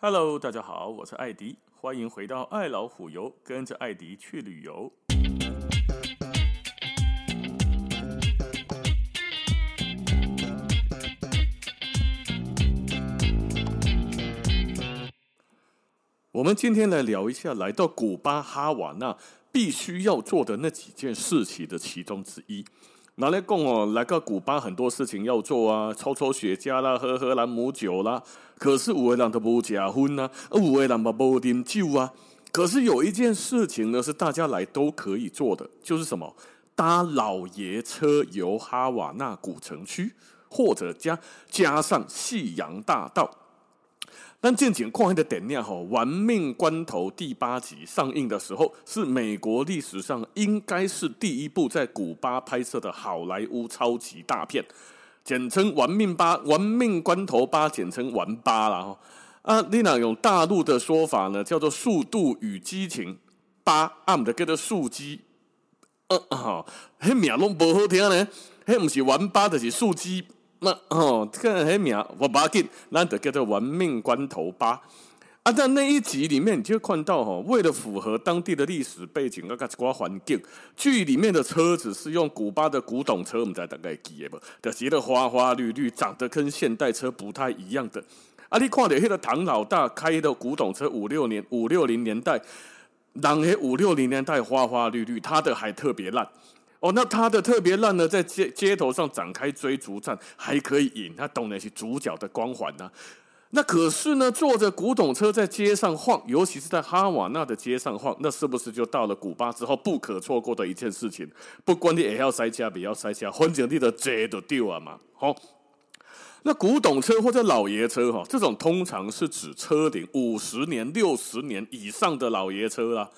Hello，大家好，我是艾迪，欢迎回到爱老虎游，跟着艾迪去旅游。我们今天来聊一下来到古巴哈瓦那必须要做的那几件事情的其中之一。拿来讲哦，来个古巴很多事情要做啊，抽抽雪茄啦，喝喝兰姆酒啦。可是有的人都不结婚呐，有的人嘛不饮酒啊。可是有一件事情呢，是大家来都可以做的，就是什么？搭老爷车游哈瓦那古城区，或者加加上夕阳大道。但近景旷黑的点亮哈，《玩命关头》第八集上映的时候，是美国历史上应该是第一部在古巴拍摄的好莱坞超级大片，简称《玩命八》《玩命关头八》，简称“玩八”啦。哈。啊，你那用大陆的说法呢，叫做《速度与激情八》，啊，唔得叫做《速激》。嗯，哈，迄名拢不好听呢，迄唔是玩八，就是速激。那哦，看黑名我把它给难得叫做玩命关头吧啊！在那一集里面，你就会看到哈，为了符合当地的历史背景，那个环境，剧里面的车子是用古巴的古董车，我们在大概记得不？的写的花花绿绿，长得跟现代车不太一样的。啊，你看到那个唐老大开的古董车，五六年五六零年代，人黑五六零年代花花绿绿，他的还特别烂。哦，那他的特别烂呢，在街街头上展开追逐战，还可以赢，他懂那些主角的光环呢、啊。那可是呢，坐着古董车在街上晃，尤其是在哈瓦那的街上晃，那是不是就到了古巴之后不可错过的一件事情？不管你也要塞车，不要塞车，环境地的街都丢啊嘛。好，那古董车或者老爷车哈，这种通常是指车龄五十年、六十年以上的老爷车啦。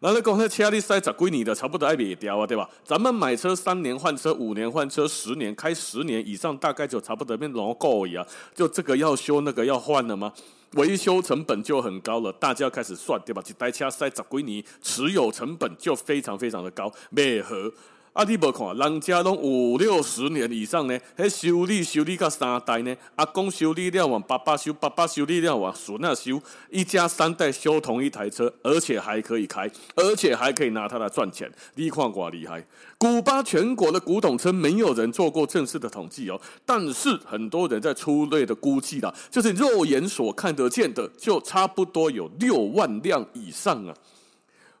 然后那公车车你塞十几年的，差不多爱卖掉啊，对吧？咱们买车三年换车，五年换车，十年开十年以上，大概就差不多变老狗一样。就这个要修，那个要换了吗？维修成本就很高了，大家开始算，对吧？一台车塞十几年，持有成本就非常非常的高，为何？啊！你无看，人家拢五六十年以上呢，迄修理修理到三代呢。阿公修理了完，爸爸修，爸爸修理了完，孙仔修，一家三代修同一台车，而且还可以开，而且还可以拿它来赚钱。你看多厉害！古巴全国的古董车没有人做过正式的统计哦，但是很多人在粗略的估计啦，就是肉眼所看得见的，就差不多有六万辆以上啊。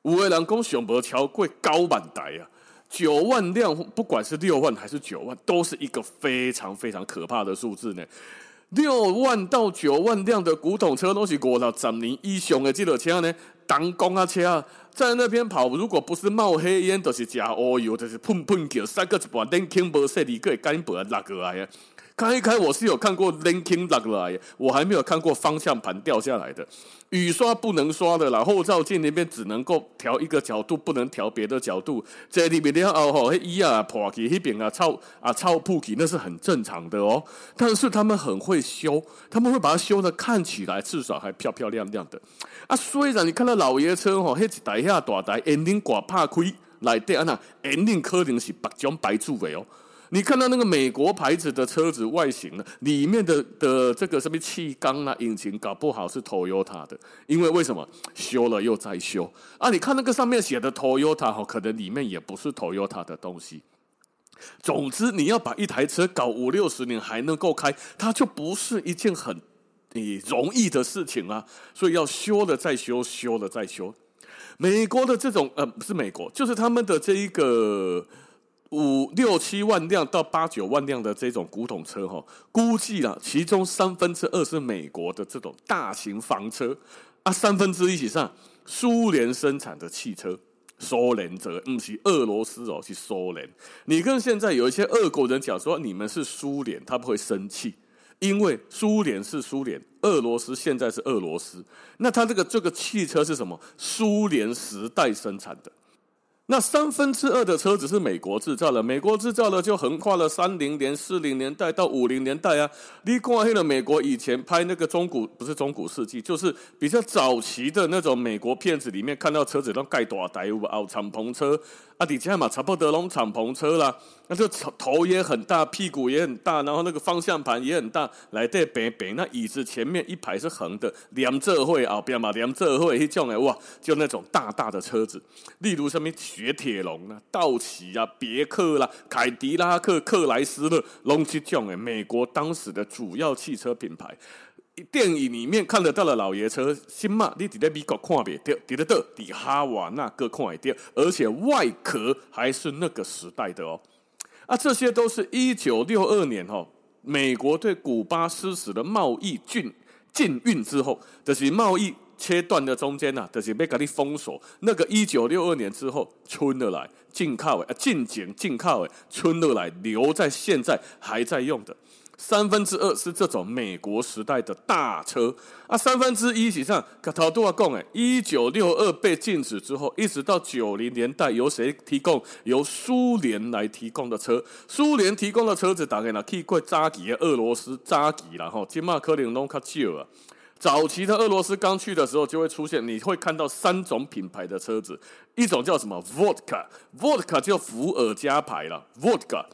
有的人讲上无超过九万台啊。九万辆，不管是六万还是九万，都是一个非常非常可怕的数字呢。六万到九万辆的古董车都是过了十年以上的这个车呢，当公啊车在那边跑，如果不是冒黑烟，就是加乌油，就是喷喷叫，三个一半电轻薄色，你可以赶不拉过来啊。开一开，我是有看过 linking 落来，我还没有看过方向盘掉下来的。雨刷不能刷的啦，后照镜那边只能够调一个角度，不能调别的角度。这里面的哦吼，迄衣啊破去，那边啊超啊超破起，那是很正常的哦。但是他们很会修，他们会把它修的看起来至少还漂漂亮亮的。啊，虽然你看到老爷车吼，迄一台遐大台，眼睛挂拍开来对啊那，引擎可能是白种白做的哦。你看到那个美国牌子的车子外形呢？里面的的这个什么气缸啊、引擎，搞不好是 Toyota 的，因为为什么修了又再修啊？你看那个上面写的 Toyota 哈，可能里面也不是 Toyota 的东西。总之，你要把一台车搞五六十年还能够开，它就不是一件很你容易的事情啊。所以要修了再修，修了再修。美国的这种呃，不是美国，就是他们的这一个。五六七万辆到八九万辆的这种古董车，哈，估计啊，其中三分之二是美国的这种大型房车啊，三分之一以上苏联生产的汽车，苏联者不是俄罗斯哦，是苏联。你跟现在有一些俄国人讲说你们是苏联，他不会生气，因为苏联是苏联，俄罗斯现在是俄罗斯，那他这个这个汽车是什么？苏联时代生产的。那三分之二的车子是美国制造的，美国制造的就横跨了三零年、四零年代到五零年代啊。你看那个美国以前拍那个中古，不是中古世纪，就是比较早期的那种美国片子里面，看到车子都盖大台，有奥敞篷车。啊，底下嘛，差不多拢敞篷车啦，那就头也很大，屁股也很大，然后那个方向盘也很大，来带白白。那椅子前面一排是横的，连这会后边嘛，连这会一种哎哇，就那种大大的车子，例如什么雪铁龙啊、道奇啊、别克啦、凯迪拉克、克莱斯勒，拢这种哎，美国当时的主要汽车品牌。电影里面看得到的老爷车，新马你在美国看不到，在在这在哈瓦那各看得到，而且外壳还是那个时代的哦。啊，这些都是一九六二年哦，美国对古巴实施的贸易禁禁运之后，就是贸易切断的中间呐、啊，就是被给你封锁。那个一九六二年之后，春了来进口啊，进境进靠诶，春了来留在现在还在用的。三分之二是这种美国时代的大车啊，三分之一以上，可头都要讲诶，一九六二被禁止之后，一直到九零年代，由谁提供？由苏联来提供的车，苏联提供的车子大概呢，可以过扎吉的俄罗斯扎吉啦吼，金马科林龙卡旧啊。早期的俄罗斯刚去的时候，就会出现，你会看到三种品牌的车子，一种叫什么？Vodka，Vodka 叫伏尔加牌了，Vodka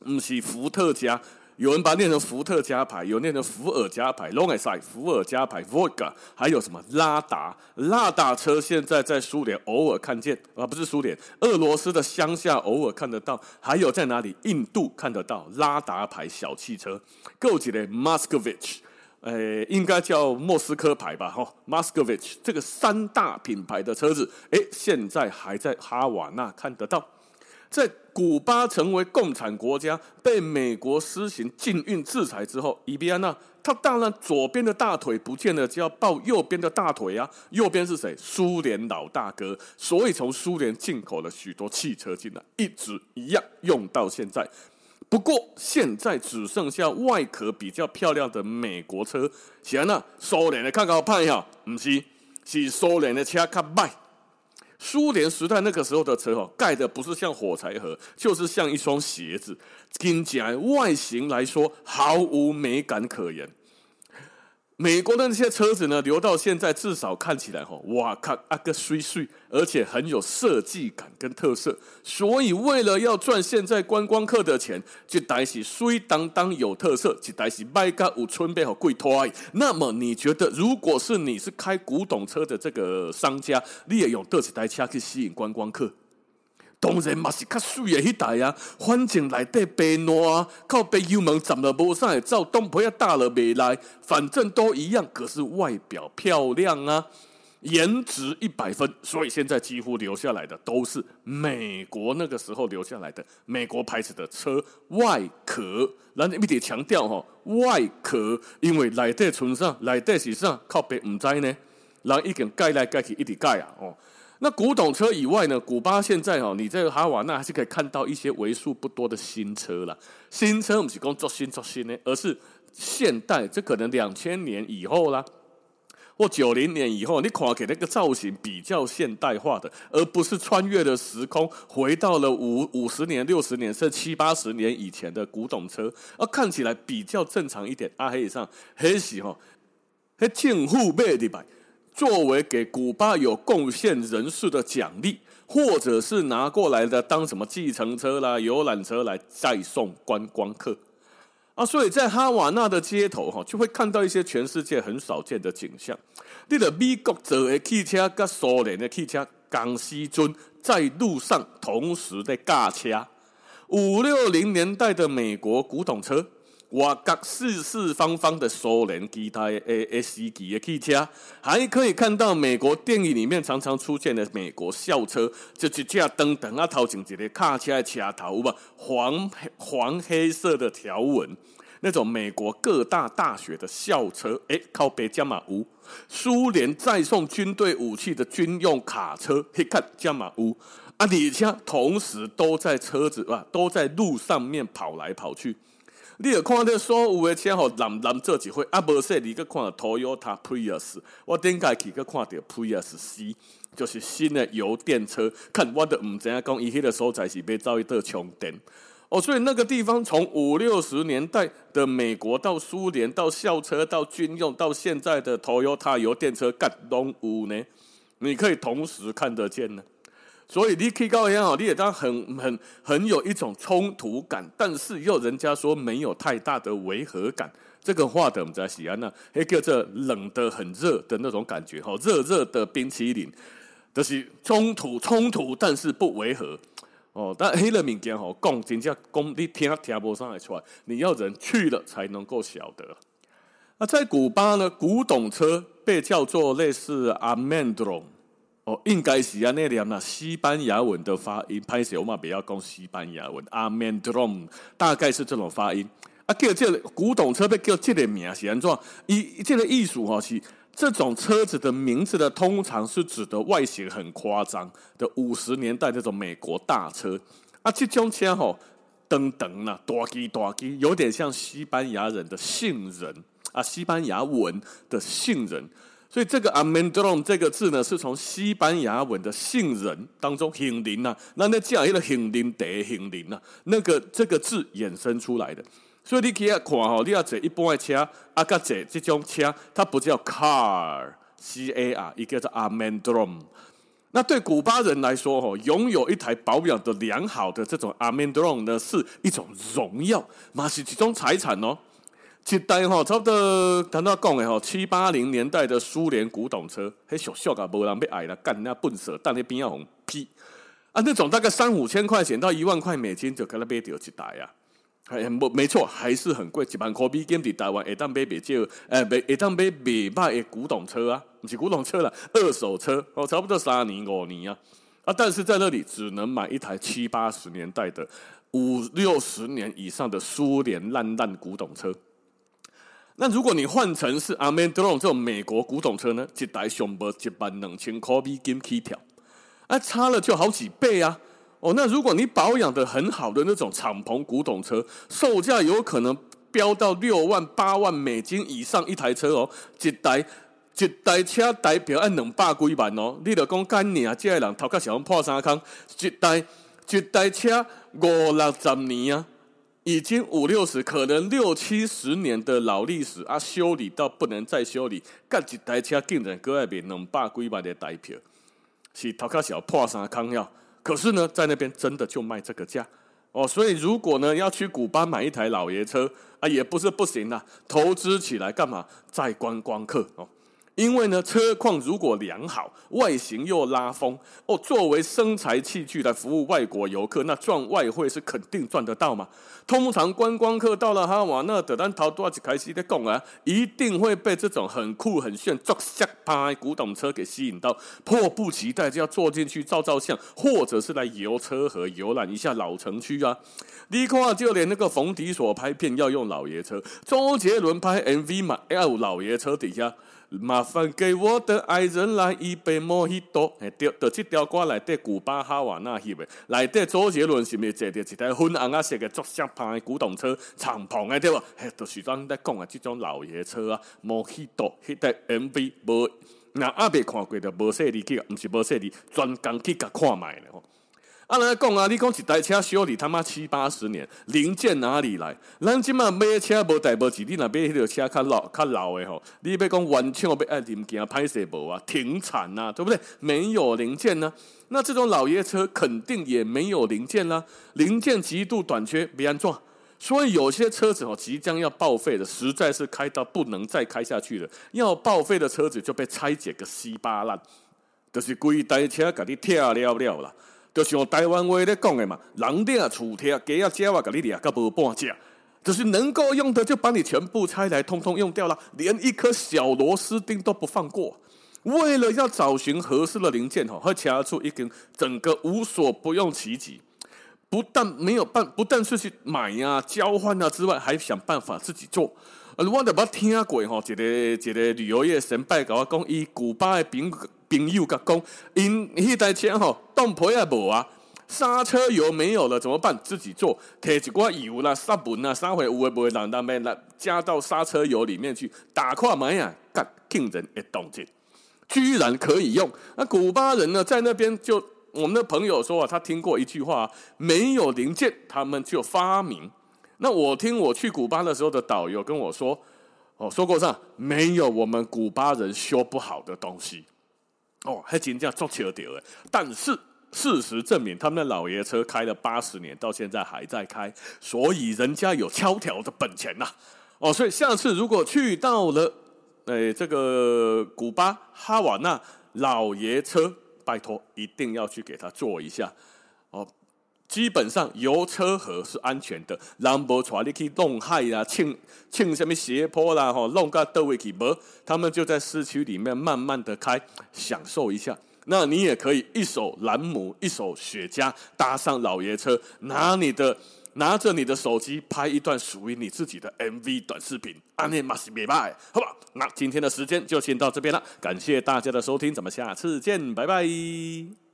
不是伏特加。有人把它念成伏特加牌，有念成伏尔加牌，Long as I 伏尔加牌，Vodka，还有什么拉达？拉达车现在在苏联偶尔看见，啊，不是苏联，俄罗斯的乡下偶尔看得到，还有在哪里？印度看得到拉达牌小汽车。够几的 Moscovich，诶，应该叫莫斯科牌吧？哈，Moscovich 这个三大品牌的车子，诶，现在还在哈瓦那看得到。在古巴成为共产国家，被美国施行禁运制裁之后，伊比安娜他当然左边的大腿不见了，就要抱右边的大腿啊。右边是谁？苏联老大哥，所以从苏联进口了许多汽车进来，一直一样用到现在。不过现在只剩下外壳比较漂亮的美国车，显然苏联的看看派哈，不是，是苏联的车看卖。苏联时代那个时候的车哦，盖的不是像火柴盒，就是像一双鞋子，听起来外形来说毫无美感可言。美国的那些车子呢，留到现在至少看起来哈，哇靠啊个水水，而且很有设计感跟特色。所以为了要赚现在观光客的钱，就带起水当当有特色，就带起卖个五寸背和贵拖。那么你觉得，如果是你是开古董车的这个商家，你也用这几台车去吸引观光客？当然嘛是较水的迄台啊，反正内底白烂，靠北油门站了无啥会走，东坡也大了未来，反正都一样，可是外表漂亮啊，颜值一百分，所以现在几乎留下来的都是美国那个时候留下来的美国牌子的车外壳。咱一直强调吼，外壳，因为内底存啥，内底是啥，靠北唔知呢，人已经盖来盖去，一直盖啊，哦。那古董车以外呢？古巴现在哦，你在哈瓦那还是可以看到一些为数不多的新车啦。新车不是讲做新做新呢，而是现代，这可能两千年以后啦，或九零年以后，你看给那个造型比较现代化的，而不是穿越了时空，回到了五五十年、六十年甚至七八十年以前的古董车，而看起来比较正常一点。阿黑上黑喜哈，黑政府买的吧。作为给古巴有贡献人士的奖励，或者是拿过来的当什么计程车啦、游览车来载送观光客啊，所以在哈瓦那的街头哈，就会看到一些全世界很少见的景象。你的美国做的汽车跟苏联的汽车，刚西尊在路上同时在驾车。五六零年代的美国古董车。哇，各四四方方的苏联机台 A S 级的汽车，还可以看到美国电影里面常常出现的美国校车，就一架灯灯啊，头前一个卡车的车头吧，黄黄黑色的条纹，那种美国各大大学的校车，哎，靠北加马乌，苏联再送军队武器的军用卡车，嘿看加马乌，啊，而且同时都在车子啊，都在路上面跑来跑去。你有看到所有的车吼，蓝蓝做一回，啊，无说你去看 Toyota Prius，我顶下去去看到 Prius C，就是新的油电车。看我都唔知影讲，伊迄个所在是要走一道充电。哦，所以那个地方从五六十年代的美国到苏联到校车到军用到现在的 Toyota 油电车，干拢有呢，你可以同时看得见呢。所以你可以高一样哦，你也当很很很有一种冲突感，但是又人家说没有太大的违和感。这个话的我们在西安呢，还叫做冷的很热的那种感觉哈，热热的冰淇淋，就是冲突冲突，但是不违和哦。但黑了民间吼，讲真正讲你听听不上来出来，你要人去了才能够晓得。那在古巴呢，古董车被叫做类似阿曼多隆。哦，应该是啊，那念那西班牙文的发音，拍摄我嘛比较讲西班牙文，Amen drum，大概是这种发音。啊，叫这个古董车被叫这个名是安怎？一这个艺术哈是这种车子的名字的，通常是指的外形很夸张的五十年代这种美国大车。啊，这种车吼，噔噔啦，大机大机，有点像西班牙人的杏仁啊，西班牙文的杏仁。所以这个 amendron 这个字呢，是从西班牙文的杏仁当中杏仁呐，那那这样一个杏仁的杏仁呐，那个这个字衍生出来的。所以你可以看哈，你要坐一般的车，啊，个坐这种车，它不叫 car，C A R，一个叫 amendron。那对古巴人来说，哈，拥有一台保养的良好的这种 amendron 呢，是一种荣耀，嘛是一种财产哦。一代吼，差不多谈到讲的吼，七八零年代的苏联古董车，嘿，小小个无人要爱了，干那笨蛇，但那边要红批啊，那种大概三五千块钱到一万块美金就可能买到一台啊，还没没错，还是很贵，一万块美金在台湾会当买比较，呃，会会当买袂歹的古董车啊，不是古董车啦，二手车哦，差不多三年五年啊，啊，但是在那里只能买一台七八十年代的五六十年以上的苏联烂烂古董车。那如果你换成是阿曼多隆这种美国古董车呢？一台上不一万两千块美金起跳，啊，差了就好几倍啊！哦，那如果你保养得很好的那种敞篷古董车，售价有可能飙到六万八万美金以上一台车哦，一台一台车代表按两百几万哦，你得讲干你啊，这个人头壳小破三坑，一台一台车五六十年啊！已经五六十，可能六七十年的老历史啊，修理到不能再修理，干一台车竟然搁要卖两百几万的台票，是头壳小破三坑要。可是呢，在那边真的就卖这个价哦，所以如果呢要去古巴买一台老爷车啊，也不是不行啊，投资起来干嘛？再观光客哦。因为呢，车况如果良好，外形又拉风哦，作为生财器具来服务外国游客，那赚外汇是肯定赚得到嘛。通常观光客到了哈瓦那，等咱头多几开始在讲啊，一定会被这种很酷很炫、作下拍古董车给吸引到，迫不及待就要坐进去照照相，或者是来游车河游览一下老城区啊。你看，就连那个冯迪所拍片要用老爷车，周杰伦拍 MV 嘛要老爷车底下。麻烦给我的爱人来一杯莫希多。哎，调的这条歌来对古巴哈瓦那去呗，来对周杰伦是不是坐着一台粉红啊色的作响旁的古董车敞篷的对吧？嘿，就是咱在讲的这种老爷车啊，莫希多，迄台 MV 无，那阿别看过的无说你去，不是无说你专工去甲看卖的吼。啊，来讲啊，你讲一台车修理他妈七八十年，零件哪里来？咱即马买车无代无志，你若买迄条车较老较老的吼，你要讲完全要爱零件歹势无啊，停产呐，对不对？没有零件呢、啊，那这种老爷车肯定也没有零件啦、啊，零件极度短缺，别安怎？所以有些车子哦，即将要报废的，实在是开到不能再开下去了，要报废的车子就被拆解个稀巴烂，就是规台车给你拆了了啦。就像台湾话咧讲的嘛，人掠厝拆，鸡仔只话给你掠个无半只，就是能够用的就把你全部拆来，通通用掉了，连一颗小螺丝钉都不放过。为了要找寻合适的零件，吼，会掐出一根整个无所不用其极，不但没有办，不但是去买呀、交换啊之外，还想办法自己做。呃，我都捌听过吼，一个一个旅游业先辈跟我讲，伊古巴的饼朋友甲讲，因迄台车吼，当铺也无啊，刹车油没有了怎么办？自己做，提一罐油啦、沙本啦、三回有会不会让他们来加到刹车油里面去打跨门呀？干，听人一动静，居然可以用。那古巴人呢，在那边就我们的朋友说啊，他听过一句话：没有零件，他们就发明。那我听我去古巴的时候的导游跟我说，哦，说过上没有我们古巴人修不好的东西。哦，还真叫做球掉哎！但是事实证明，他们的老爷车开了八十年，到现在还在开，所以人家有敲条的本钱呐、啊。哦，所以下次如果去到了，哎，这个古巴哈瓦那老爷车，拜托一定要去给他做一下。基本上油车河是安全的，人不带你去弄海啦，蹭蹭什么斜坡啦，吼，弄个到位去不？他们就在市区里面慢慢的开，享受一下。那你也可以一手兰姆，一手雪茄，搭上老爷车，拿你的拿着你的手机拍一段属于你自己的 MV 短视频，安内马西别拜，好吧？那今天的时间就先到这边了，感谢大家的收听，咱们下次见，拜拜。